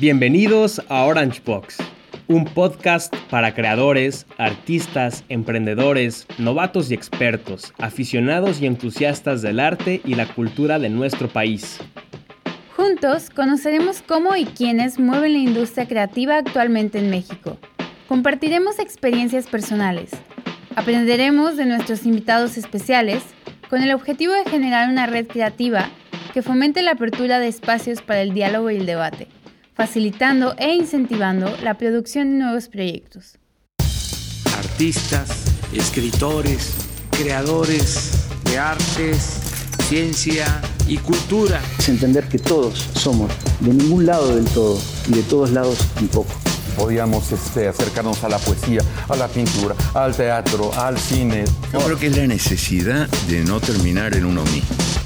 Bienvenidos a Orange Box, un podcast para creadores, artistas, emprendedores, novatos y expertos, aficionados y entusiastas del arte y la cultura de nuestro país. Juntos conoceremos cómo y quiénes mueven la industria creativa actualmente en México. Compartiremos experiencias personales. Aprenderemos de nuestros invitados especiales con el objetivo de generar una red creativa que fomente la apertura de espacios para el diálogo y el debate, facilitando e incentivando la producción de nuevos proyectos. Artistas, escritores, creadores de artes, ciencia y cultura. Es entender que todos somos de ningún lado del todo y de todos lados un poco podíamos este, acercarnos a la poesía, a la pintura, al teatro, al cine. Yo creo que es la necesidad de no terminar en uno mismo.